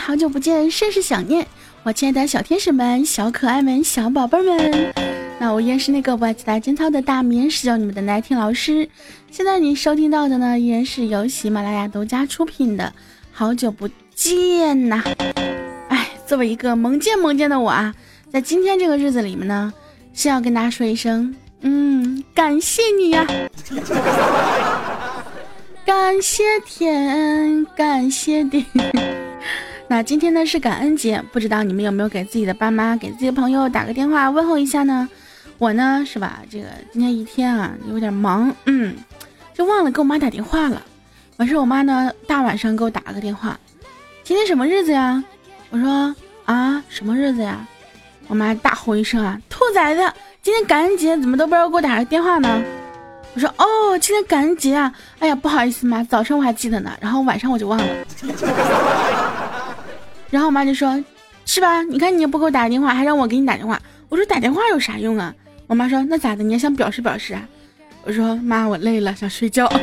嗨，好久不见，甚是想念，我亲爱的小天使们、小可爱们、小宝贝们。那我依然是那个不爱其他贞操的大棉，是叫你们的奶听老师。现在你收听到的呢，依然是由喜马拉雅独家出品的。好久不见呐！哎，作为一个萌见萌见的我啊，在今天这个日子里面呢，先要跟大家说一声，嗯，感谢你呀。感谢天，感谢地。那今天呢是感恩节，不知道你们有没有给自己的爸妈、给自己的朋友打个电话问候一下呢？我呢是吧，这个今天一天啊有点忙，嗯，就忘了给我妈打电话了。完事我妈呢大晚上给我打了个电话，今天什么日子呀？我说啊什么日子呀？我妈大吼一声啊，兔崽子，今天感恩节怎么都不知道给我打个电话呢？我说哦，今天感恩节啊！哎呀，不好意思妈，早上我还记得呢，然后晚上我就忘了。然后我妈就说：“是吧？你看你也不给我打电话，还让我给你打电话。”我说：“打电话有啥用啊？”我妈说：“那咋的？你还想表示表示啊？”我说：“妈，我累了，想睡觉。”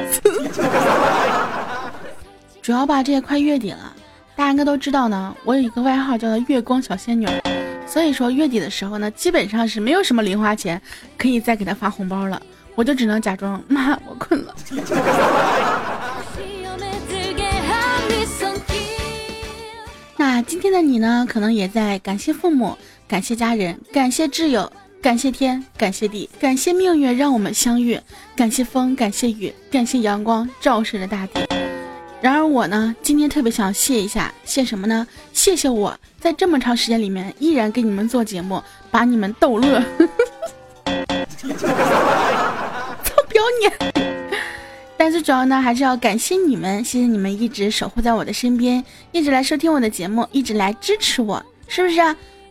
主要吧，这也快月底了，大家应该都知道呢。我有一个外号叫做“月光小仙女”，所以说月底的时候呢，基本上是没有什么零花钱可以再给她发红包了。我就只能假装妈，我困了。那今天的你呢？可能也在感谢父母，感谢家人，感谢挚友，感谢天，感谢地，感谢命运让我们相遇，感谢风，感谢雨，感谢阳光照射着大地。然而我呢，今天特别想谢一下，谢什么呢？谢谢我在这么长时间里面依然给你们做节目，把你们逗乐。表演，但最主要呢，还是要感谢你们，谢谢你们一直守护在我的身边，一直来收听我的节目，一直来支持我，是不是？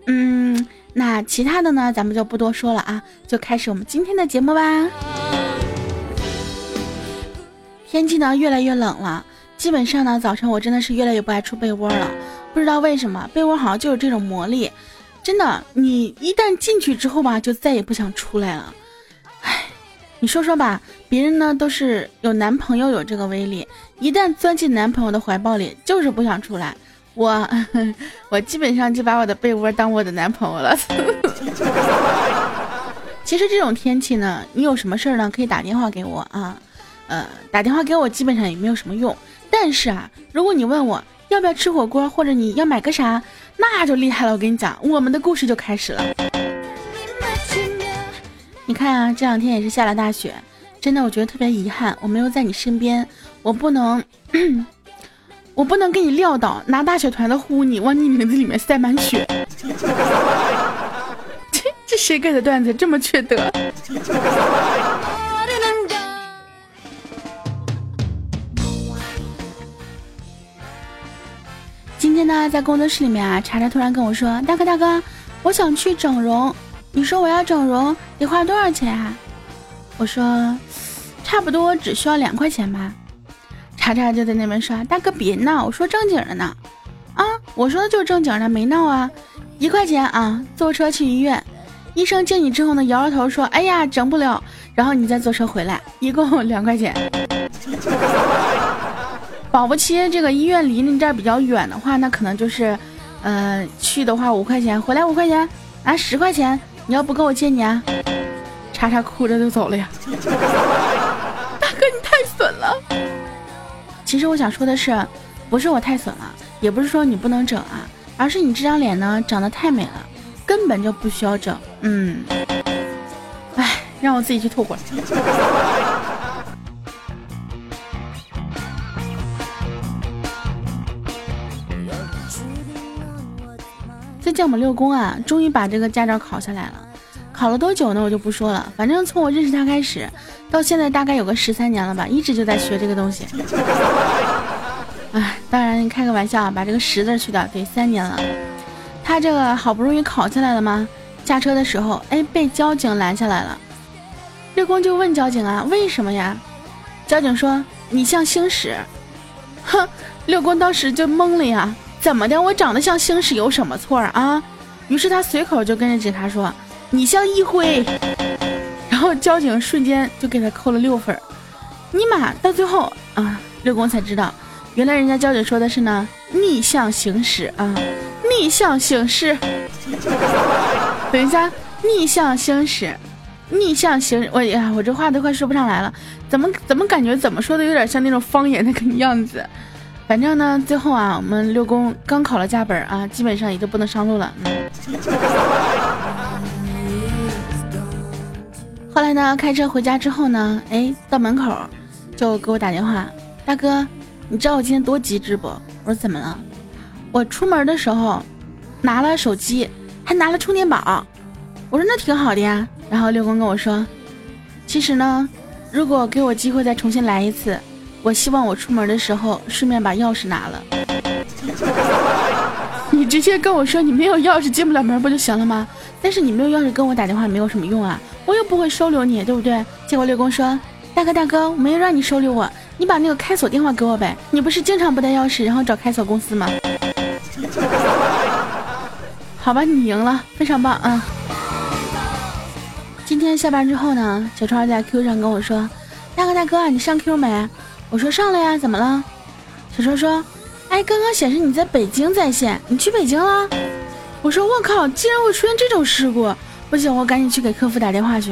嗯，那其他的呢，咱们就不多说了啊，就开始我们今天的节目吧。天气呢越来越冷了，基本上呢早晨我真的是越来越不爱出被窝了，不知道为什么，被窝好像就有这种魔力，真的，你一旦进去之后吧，就再也不想出来了。你说说吧，别人呢都是有男朋友有这个威力，一旦钻进男朋友的怀抱里，就是不想出来。我 我基本上就把我的被窝当我的男朋友了。其实这种天气呢，你有什么事儿呢，可以打电话给我啊，呃，打电话给我基本上也没有什么用。但是啊，如果你问我要不要吃火锅，或者你要买个啥，那就厉害了。我跟你讲，我们的故事就开始了。你看啊，这两天也是下了大雪，真的，我觉得特别遗憾，我没有在你身边，我不能，我不能给你撂倒，拿大雪团子呼你，往你名字里面塞满雪。这 这谁给的段子这么缺德？今天呢，在工作室里面啊，查查突然跟我说：“大哥大哥，我想去整容。”你说我要整容得花多少钱啊？我说，差不多只需要两块钱吧。查查就在那边说：“大哥别闹，我说正经的呢。”啊，我说的就是正经的，没闹啊。一块钱啊，坐车去医院，医生见你之后呢，摇摇头说：“哎呀，整不了。”然后你再坐车回来，一共两块钱。保不齐这个医院离你这儿比较远的话，那可能就是，呃，去的话五块钱，回来五块钱，啊，十块钱。你要不跟我借你啊？叉叉哭着就走了呀！大哥，你太损了。其实我想说的是，不是我太损了，也不是说你不能整啊，而是你这张脸呢长得太美了，根本就不需要整。嗯，哎，让我自己去吐会儿。最近我们六公啊，终于把这个驾照考下来了。考了多久呢？我就不说了。反正从我认识他开始，到现在大概有个十三年了吧，一直就在学这个东西。哎，当然开个玩笑啊，把这个十字去掉，得三年了。他这个好不容易考下来了吗？驾车的时候，哎，被交警拦下来了。六公就问交警啊，为什么呀？交警说你像星矢。哼，六公当时就懵了呀。怎么的？我长得像星矢有什么错啊？于是他随口就跟着警察说：“你像一辉。”然后交警瞬间就给他扣了六分。尼玛，到最后啊，六公才知道，原来人家交警说的是呢，逆向行驶啊，逆向行驶。等一下，逆向行驶，逆向行，我呀，我这话都快说不上来了，怎么怎么感觉怎么说的有点像那种方言那个样子。反正呢，最后啊，我们六公刚考了驾本啊，基本上也就不能上路了。后来呢，开车回家之后呢，哎，到门口就给我打电话，大哥，你知道我今天多机智不？我说怎么了？我出门的时候拿了手机，还拿了充电宝。我说那挺好的呀。然后六公跟我说，其实呢，如果给我机会再重新来一次。我希望我出门的时候顺便把钥匙拿了。你直接跟我说你没有钥匙进不了门不就行了吗？但是你没有钥匙跟我打电话没有什么用啊，我又不会收留你，对不对？结果六公说：“大哥大哥，我没有让你收留我，你把那个开锁电话给我呗。你不是经常不带钥匙，然后找开锁公司吗？” 好吧，你赢了，非常棒啊！今天下班之后呢，小川在 Q 上跟我说：“大哥大哥，你上 Q 没？”我说上了呀，怎么了？小川说：“哎，刚刚显示你在北京在线，你去北京了？”我说：“我靠，竟然会出现这种事故！不行，我赶紧去给客服打电话去。”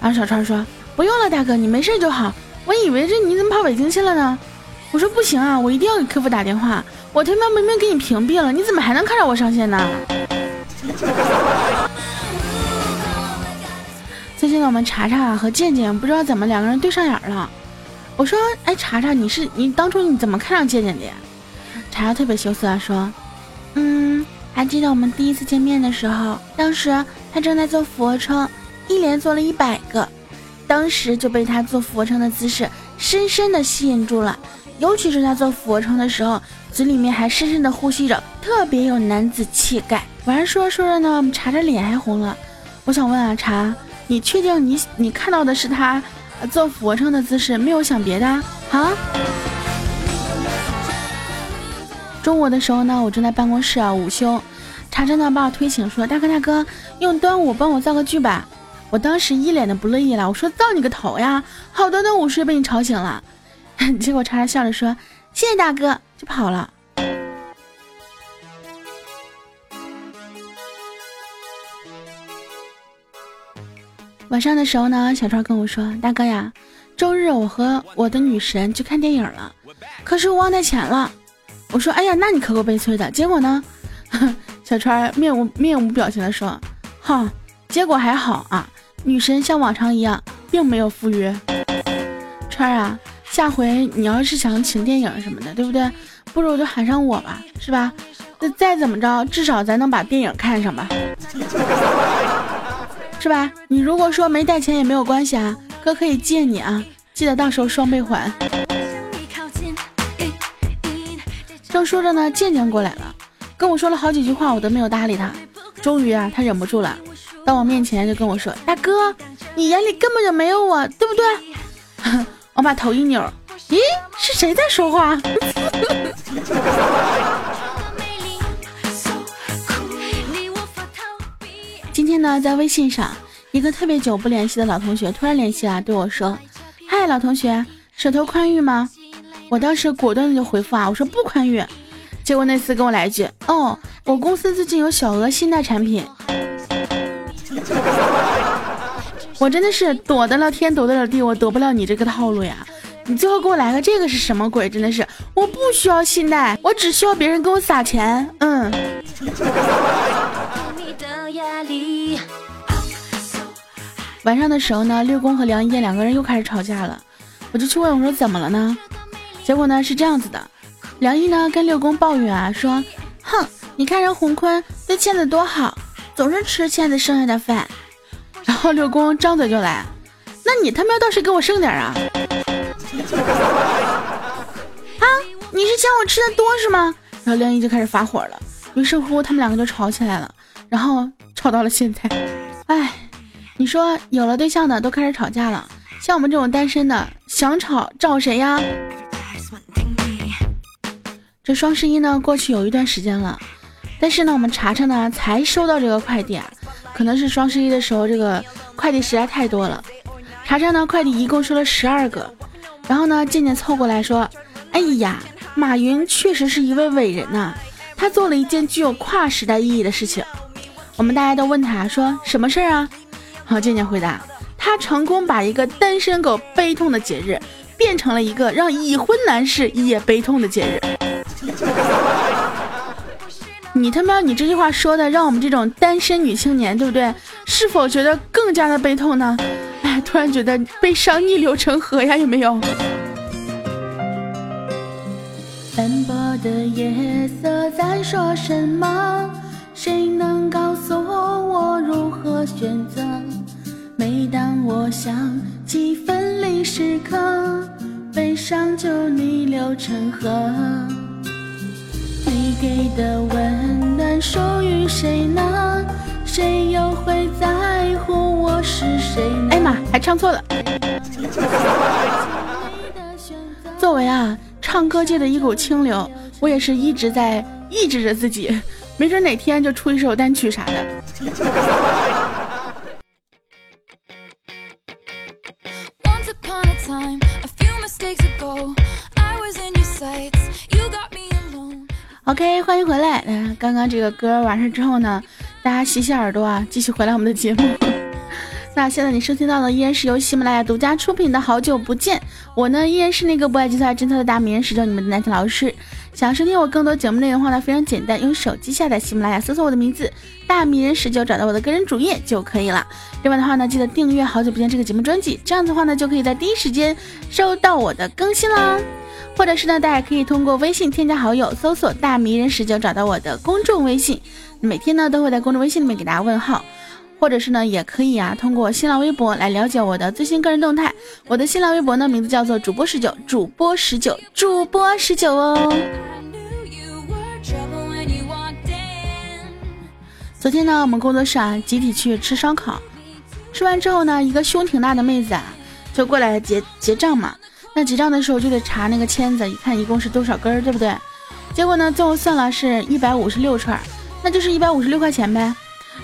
然后小川说：“不用了，大哥，你没事就好。我以为这你怎么跑北京去了呢？”我说：“不行啊，我一定要给客服打电话。我他妈明明给你屏蔽了，你怎么还能看着我上线呢？” 最近呢，我们查查和健健不知道怎么两个人对上眼了。我说，哎，查查，你是你当初你怎么看上健健的？呀？查查特别羞涩啊，说，嗯，还记得我们第一次见面的时候，当时他正在做俯卧撑，一连做了一百个，当时就被他做俯卧撑的姿势深深的吸引住了，尤其是他做俯卧撑的时候，嘴里面还深深的呼吸着，特别有男子气概。完了说着说着呢，查查脸还红了。我想问啊，查，你确定你你看到的是他？做俯卧撑的姿势，没有想别的啊。中午的时候呢，我正在办公室啊午休，查查呢把我推醒，说：“大哥大哥，用端午帮我造个句吧。”我当时一脸的不乐意了，我说：“造你个头呀！好端端午睡被你吵醒了。”结果查查笑着说：“谢谢大哥。”就跑了。晚上的时候呢，小川跟我说：“大哥呀，周日我和我的女神去看电影了，可是我忘带钱了。”我说：“哎呀，那你可够悲催的。”结果呢，小川面无面无表情的说：“哈，结果还好啊，女神像往常一样，并没有赴约。川啊，下回你要是想请电影什么的，对不对？不如就喊上我吧，是吧？那再怎么着，至少咱能把电影看上吧。”是吧？你如果说没带钱也没有关系啊，哥可以借你啊，记得到时候双倍还。正说着呢，健健过来了，跟我说了好几句话，我都没有搭理他。终于啊，他忍不住了，到我面前就跟我说：“大哥，你眼里根本就没有我，对不对？” 我把头一扭，咦，是谁在说话？天呢，在微信上，一个特别久不联系的老同学突然联系了，对我说：“嗨，老同学，手头宽裕吗？”我当时果断的就回复啊，我说不宽裕。结果那次跟我来一句：“哦，我公司最近有小额信贷产品。”我真的是躲得了天，躲得了地，我躲不了你这个套路呀！你最后给我来个这个是什么鬼？真的是，我不需要信贷，我只需要别人给我撒钱。嗯。晚上的时候呢，六公和梁一两个人又开始吵架了，我就去问我说怎么了呢？结果呢是这样子的，梁一呢跟六公抱怨啊说，哼，你看人洪坤对倩子多好，总是吃倩子剩下的饭。然后六公张嘴就来，那你他喵倒是给我剩点啊！啊，你是嫌我吃的多是吗？然后梁一就开始发火了，于是乎他们两个就吵起来了，然后吵到了现在，哎。你说有了对象的都开始吵架了，像我们这种单身的想吵找谁呀？这双十一呢过去有一段时间了，但是呢我们查查呢才收到这个快递，啊，可能是双十一的时候这个快递实在太多了。查查呢快递一共收了十二个，然后呢渐渐凑过来说，哎呀，马云确实是一位伟人呐，他做了一件具有跨时代意义的事情。我们大家都问他说什么事儿啊？好，健健回答，他成功把一个单身狗悲痛的节日，变成了一个让已婚男士也悲痛的节日。你他妈，你这句话说的，让我们这种单身女青年，对不对？是否觉得更加的悲痛呢？哎，突然觉得悲伤逆流成河呀，有没有？斑驳的夜色在说什么？谁能告诉我如何选择？每当我想起分离时刻，悲伤就逆流成河。你给的温暖属于谁呢？谁又会在乎我是谁呢？哎妈，还唱错了。作为啊。唱歌界的一股清流，我也是一直在抑制着自己，没准哪天就出一首单曲啥的。OK，欢迎回来。嗯，刚刚这个歌完事之后呢，大家洗洗耳朵啊，继续回来我们的节目。那现在你收听到的依然是由喜马拉雅独家出品的《好久不见》，我呢依然是那个不爱计算、侦测的大名人十九，你们的男神老师。想要收听我更多节目内容的话呢，非常简单，用手机下载喜马拉雅，搜索我的名字“大名人十九”，找到我的个人主页就可以了。另外的话呢，记得订阅《好久不见》这个节目专辑，这样子的话呢，就可以在第一时间收到我的更新啦。或者是呢，大家可以通过微信添加好友，搜索“大名人十九”，找到我的公众微信，每天呢都会在公众微信里面给大家问号。或者是呢，也可以啊，通过新浪微博来了解我的最新个人动态。我的新浪微博呢，名字叫做主播十九，主播十九，主播十九哦。昨天呢，我们工作室啊，集体去吃烧烤，吃完之后呢，一个胸挺大的妹子啊，就过来结结账嘛。那结账的时候就得查那个签子，一看一共是多少根儿，对不对？结果呢，最后算了是一百五十六串，那就是一百五十六块钱呗。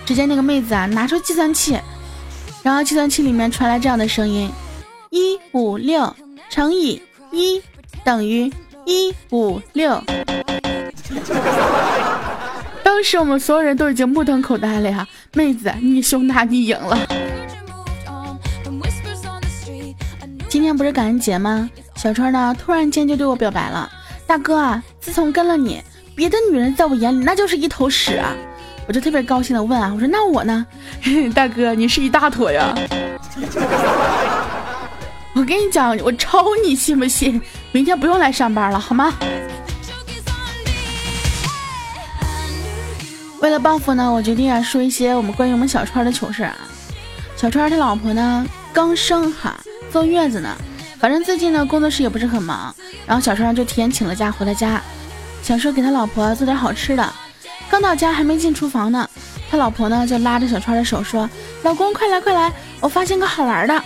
只见那个妹子啊，拿出计算器，然后计算器里面传来这样的声音：一五六乘以一等于一五六。当时我们所有人都已经目瞪口呆了呀！妹子，你胸大，你赢了。今天不是感恩节吗？小川呢，突然间就对我表白了：“大哥啊，自从跟了你，别的女人在我眼里那就是一头屎啊！”我就特别高兴的问啊，我说那我呢？大哥，你是一大坨呀！我跟你讲，我抽你信不信？明天不用来上班了，好吗？为了报复呢，我决定啊说一些我们关于我们小川的糗事啊。小川他老婆呢刚生哈，坐月子呢，反正最近呢工作室也不是很忙，然后小川就提前请了假回了家，想说给他老婆做点好吃的。刚到家还没进厨房呢，他老婆呢就拉着小川的手说：“老公，快来快来，我发现个好玩的。”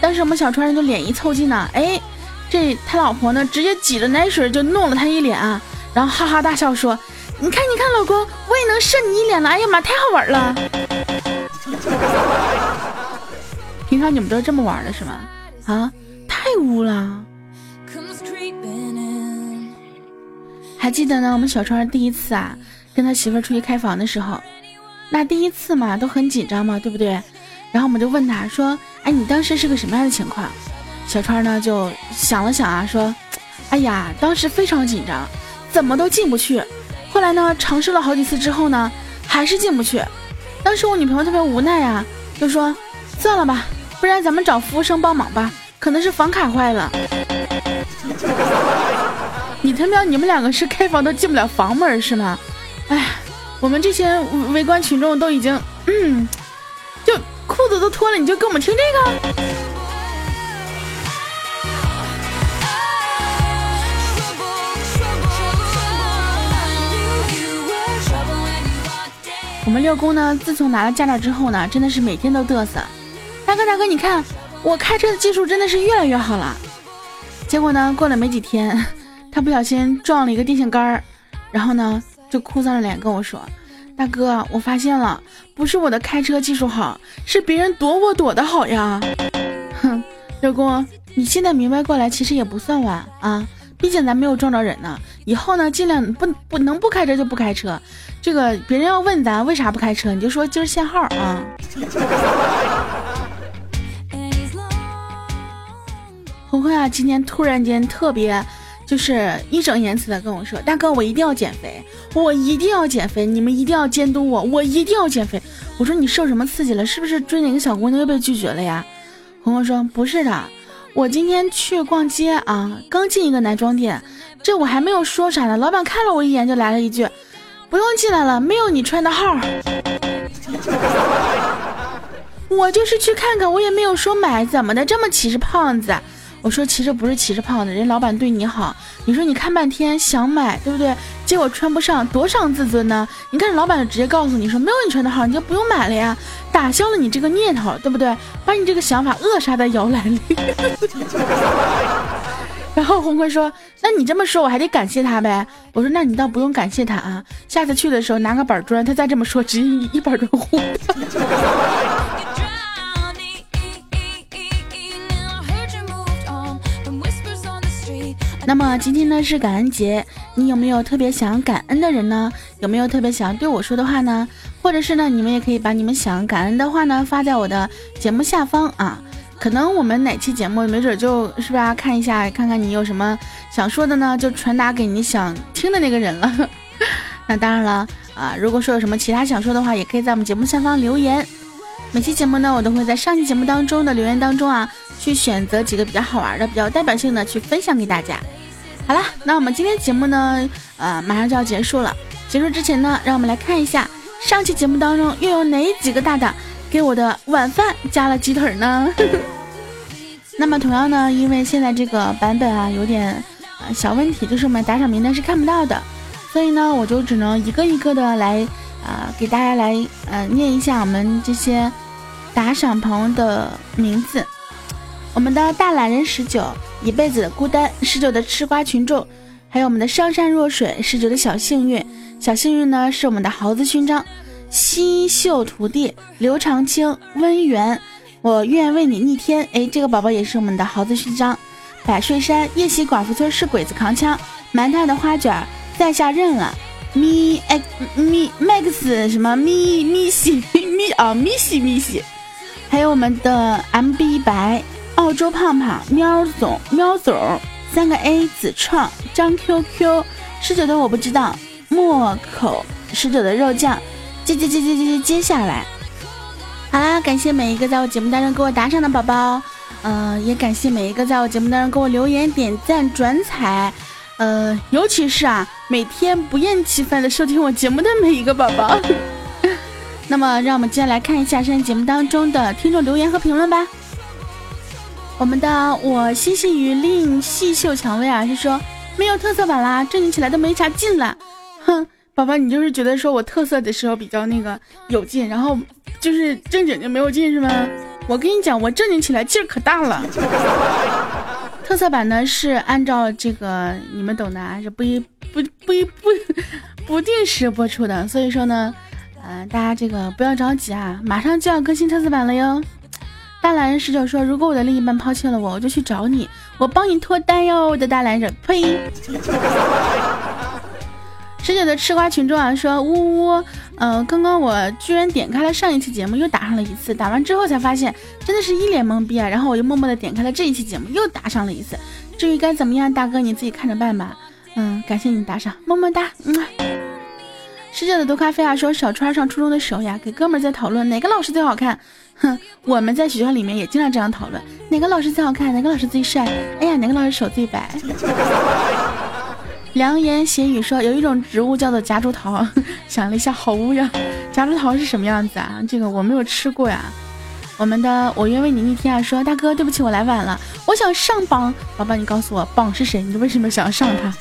当时我们小川人就脸一凑近呢，哎，这他老婆呢直接挤着奶水就弄了他一脸啊，然后哈哈大笑说：“你看你看，老公，我也能射你一脸了！哎呀妈，太好玩了！” 平常你们都是这么玩的是吗？啊，太污了！还记得呢，我们小川第一次啊。跟他媳妇儿出去开房的时候，那第一次嘛都很紧张嘛，对不对？然后我们就问他说：“哎，你当时是个什么样的情况？”小川呢就想了想啊，说：“哎呀，当时非常紧张，怎么都进不去。后来呢，尝试了好几次之后呢，还是进不去。当时我女朋友特别无奈啊，就说：算了吧，不然咱们找服务生帮忙吧，可能是房卡坏了。你他喵，你们两个是开房都进不了房门是吗？”哎，我们这些围观群众都已经，嗯，就裤子都脱了，你就给我们听这个？我们六公呢，自从拿了驾照之后呢，真的是每天都嘚瑟。大哥大哥，你看我开车的技术真的是越来越好了。结果呢，过了没几天，他不小心撞了一个电线杆儿，然后呢。就哭丧着脸跟我说：“大哥，我发现了，不是我的开车技术好，是别人躲我躲的好呀。”哼，六公，你现在明白过来，其实也不算晚啊。毕竟咱没有撞着人呢。以后呢，尽量不不能不开车就不开车。这个别人要问咱为啥不开车，你就说今儿限号啊。红红啊，今天突然间特别，就是义正言辞的跟我说：“大哥，我一定要减肥，我一定要减肥，你们一定要监督我，我一定要减肥。”我说：“你受什么刺激了？是不是追哪个小姑娘又被拒绝了呀？”红红说：“不是的，我今天去逛街啊，刚进一个男装店，这我还没有说啥呢，老板看了我一眼就来了一句：‘不用进来了，没有你穿的号。’我就是去看看，我也没有说买，怎么的这么歧视胖子？”我说其实不是歧视胖子，人老板对你好。你说你看半天想买，对不对？结果穿不上，多伤自尊呢。你看老板就直接告诉你说没有你穿的好，你就不用买了呀，打消了你这个念头，对不对？把你这个想法扼杀在摇篮里。然后红坤说：“那你这么说，我还得感谢他呗。”我说：“那你倒不用感谢他啊，下次去的时候拿个板砖，他再这么说，直接一板砖呼。”那么今天呢是感恩节，你有没有特别想感恩的人呢？有没有特别想对我说的话呢？或者是呢，你们也可以把你们想感恩的话呢发在我的节目下方啊。可能我们哪期节目没准就是吧看一下，看看你有什么想说的呢，就传达给你想听的那个人了。那当然了啊，如果说有什么其他想说的话，也可以在我们节目下方留言。每期节目呢，我都会在上期节目当中的留言当中啊，去选择几个比较好玩的、比较代表性的去分享给大家。好了，那我们今天节目呢，呃，马上就要结束了。结束之前呢，让我们来看一下上期节目当中又有哪几个大大给我的晚饭加了鸡腿呢？那么同样呢，因为现在这个版本啊有点呃小问题，就是我们打赏名单是看不到的，所以呢，我就只能一个一个的来啊给大家来呃念一下我们这些打赏朋友的名字。我们的大懒人十九。一辈子的孤单，十九的吃瓜群众，还有我们的上善若水，十九的小幸运，小幸运呢是我们的豪子勋章，西秀徒弟刘长青温源，我愿为你逆天，哎，这个宝宝也是我们的豪子勋章，百岁山夜袭寡妇村是鬼子扛枪，馒头的花卷在下认了，咪哎咪 max 什么？咪咪西咪啊咪西咪西，还有我们的 MB 白。澳洲胖胖喵总喵总三个 A 子创张 QQ 十九的我不知道莫口十九的肉酱接接接接接接接下来，好啦，感谢每一个在我节目当中给我打赏的宝宝，嗯，也感谢每一个在我节目当中给我留言点赞转采，呃，尤其是啊，每天不厌其烦的收听我节目的每一个宝宝。那么，让我们接下来看一下上节目当中的听众留言和评论吧。我们的我心系于令细秀蔷薇啊，是说没有特色版啦，正经起来都没啥劲了。哼，宝宝，你就是觉得说我特色的时候比较那个有劲，然后就是正经就没有劲是吗？我跟你讲，我正经起来劲儿可大了。特色版呢是按照这个你们懂的啊，是不一不不一不不定时播出的，所以说呢，呃，大家这个不要着急啊，马上就要更新特色版了哟。大懒人十九说：“如果我的另一半抛弃了我，我就去找你，我帮你脱单哟。”我的大懒人，呸！十九的吃瓜群众啊说：“呜呜呜，呃，刚刚我居然点开了上一期节目，又打上了一次，打完之后才发现真的是一脸懵逼啊。然后我又默默的点开了这一期节目，又打上了一次。至于该怎么样，大哥你自己看着办吧。嗯，感谢你打赏，么么哒。嗯。世界的毒咖啡啊说：小川上初中的时候呀，给哥们在讨论哪个老师最好看。”哼，我们在学校里面也经常这样讨论，哪个老师最好看，哪个老师最帅，哎呀，哪个老师手最白。良言闲语说有一种植物叫做夹竹桃，想了一下，好无聊。夹竹桃是什么样子啊？这个我没有吃过呀。我们的我愿为你逆天啊说大哥对不起我来晚了，我想上榜，宝宝你告诉我榜是谁？你为什么想要上他？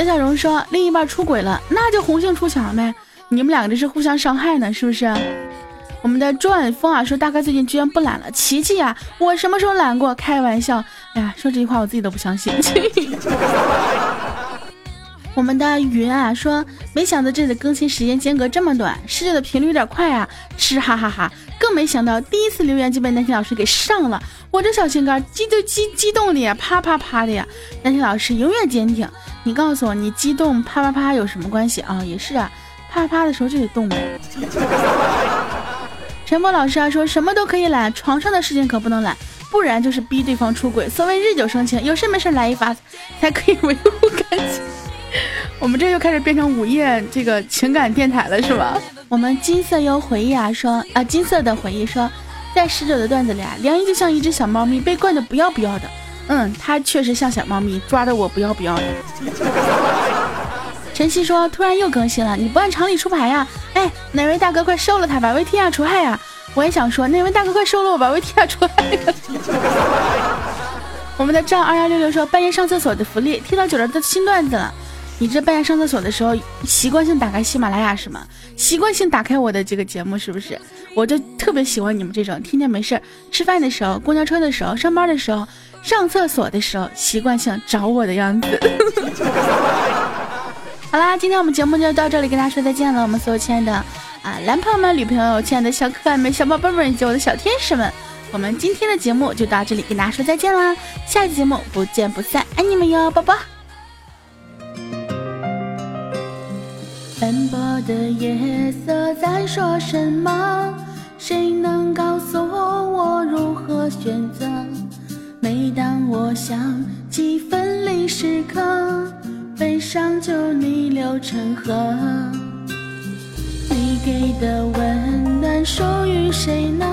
小小荣说另一半出轨了，那就红杏出墙呗，你们两个这是互相伤害呢，是不是？我们的周晚风啊说大哥最近居然不懒了，琪琪呀！我什么时候懒过？开玩笑，哎呀，说这句话我自己都不相信。我们的云啊说，没想到这里的更新时间间隔这么短，试着的频率有点快啊，是哈哈哈。更没想到第一次留言就被南天老师给上了，我这小心肝激动激激动的呀，啪啪啪的呀。南天老师永远坚挺。你告诉我，你激动啪啪啪有什么关系啊？也是啊，啪啪的时候就得动呗。陈波老师啊，说什么都可以懒，床上的事情可不能懒，不然就是逼对方出轨。所谓日久生情，有事没事来一发，才可以 维护感情。我们这又开始变成午夜这个情感电台了，是吧？我们金色优回忆啊说啊，金色的回忆说，在使者的段子里啊，梁一就像一只小猫咪被惯的不要不要的。嗯，他确实像小猫咪，抓的我不要不要的。晨曦说，突然又更新了，你不按常理出牌呀？哎，哪位大哥快收了他吧，为天下除害呀！我也想说，哪位大哥快收了我吧，为天下除害。我们的赵二幺六六说，半夜上厕所的福利，听到九儿的新段子了。你这半夜上厕所的时候，习惯性打开喜马拉雅是吗？习惯性打开我的这个节目是不是？我就特别喜欢你们这种天天没事吃饭的时候、公交车的时候、上班的时候、上厕所的时候，习惯性找我的样子。好啦，今天我们节目就到这里，跟大家说再见了。我们所有亲爱的啊男朋友们、女朋友、亲爱的小可爱们、小宝贝们以及我的小天使们，我们今天的节目就到这里，跟大家说再见啦！下期节目不见不散，爱你们哟，宝宝。斑驳的夜色在说什么？谁能告诉我如何选择？每当我想起分离时刻，悲伤就逆流成河。你给的温暖属于谁呢？